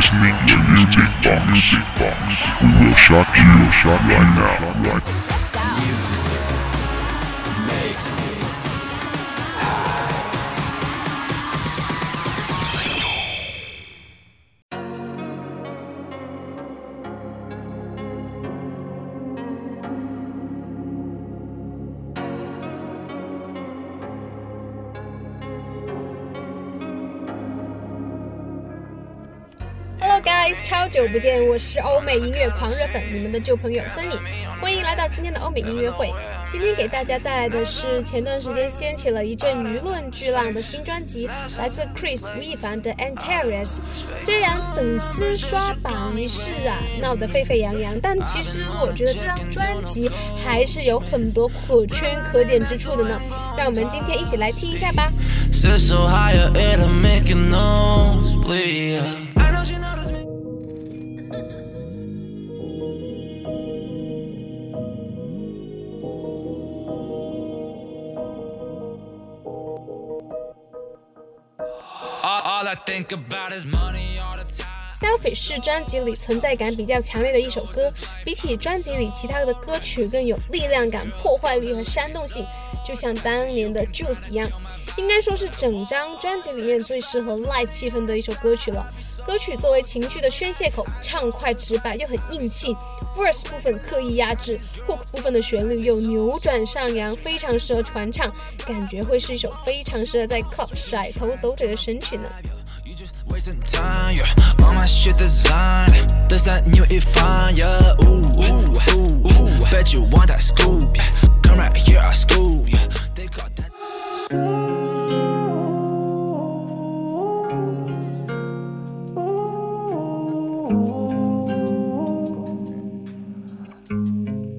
listening to Music Box. We will shock you, right now. Right Guys，超久不见，我是欧美音乐狂热粉，你们的旧朋友 Sunny，欢迎来到今天的欧美音乐会。今天给大家带来的是前段时间掀起了一阵舆论巨浪的新专辑，来自 Chris 吴亦凡的《Antares》。虽然粉丝刷榜一事啊闹得沸沸扬扬，但其实我觉得这张专辑还是有很多可圈可点之处的呢。让我们今天一起来听一下吧。Selfish 是专辑里存在感比较强烈的一首歌，比起专辑里其他的歌曲更有力量感、破坏力和煽动性，就像当年的 Juice 一样，应该说是整张专辑里面最适合 live 气氛的一首歌曲了。歌曲作为情绪的宣泄口，畅快直白又很硬气，verse 部分刻意压制，hook 部分的旋律又扭转上扬，非常适合传唱，感觉会是一首非常适合在 club 甩头抖腿的神曲呢。Wasting time, yeah. All my shit design. This that new it fine, yeah. Ooh, ooh, ooh, ooh. Bet you want that scoop, yeah. Come right here, I scoop, yeah. They got that.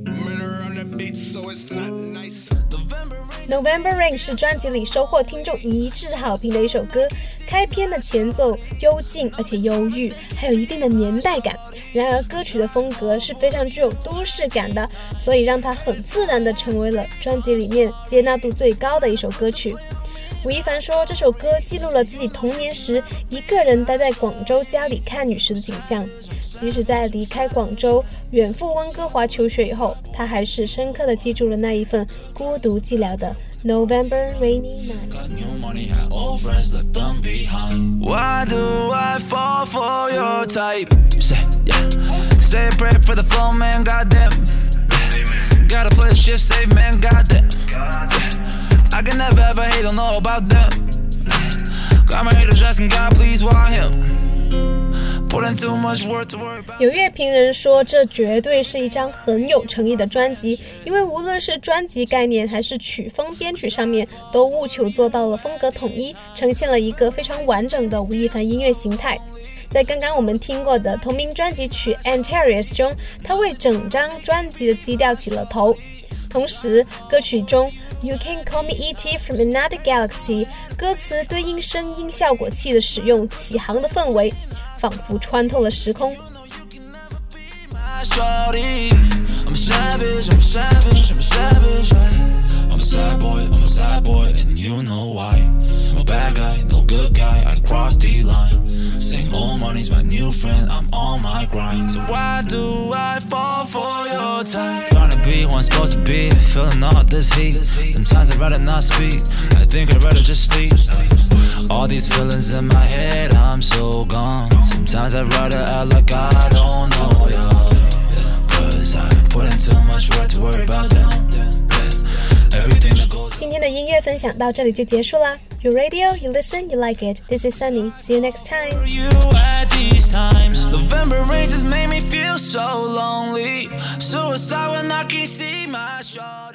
Murder on the beat, so it's not nice. November Rain 是专辑里收获听众一致好评的一首歌。开篇的前奏幽静而且忧郁，还有一定的年代感。然而歌曲的风格是非常具有都市感的，所以让它很自然地成为了专辑里面接纳度最高的一首歌曲。吴亦凡说，这首歌记录了自己童年时一个人待在广州家里看雨时的景象。即使在离开广州远赴温哥华求学以后，他还是深刻的记住了那一份孤独寂寥的 November rainy night。有乐评人说这绝对是一张很有诚意的专辑因为无论是专辑概念还是曲风编曲上面都务求做到了风格统一呈现了一个非常完整的吴亦凡音乐形态。在刚刚我们听过的同名专辑曲 antares 中他为整张专辑的基调起了头。同时歌曲中 “You can call me ET from another galaxy” 歌词对应声音效果器的使用，起航的氛围仿佛穿透了时空。Supposed to be, feeling all this heat. Sometimes I'd rather not speak. I think I'd rather just sleep. All these feelings in my head, I'm so gone. Sometimes I'd rather act like I don't know ya. Cause I put in 的音乐分享到这里就结束啦。You radio, you listen, you like it. This is Sunny. See you next time. for you at these times. November rain just made me feel so lonely. Suicide when I can't see my shot.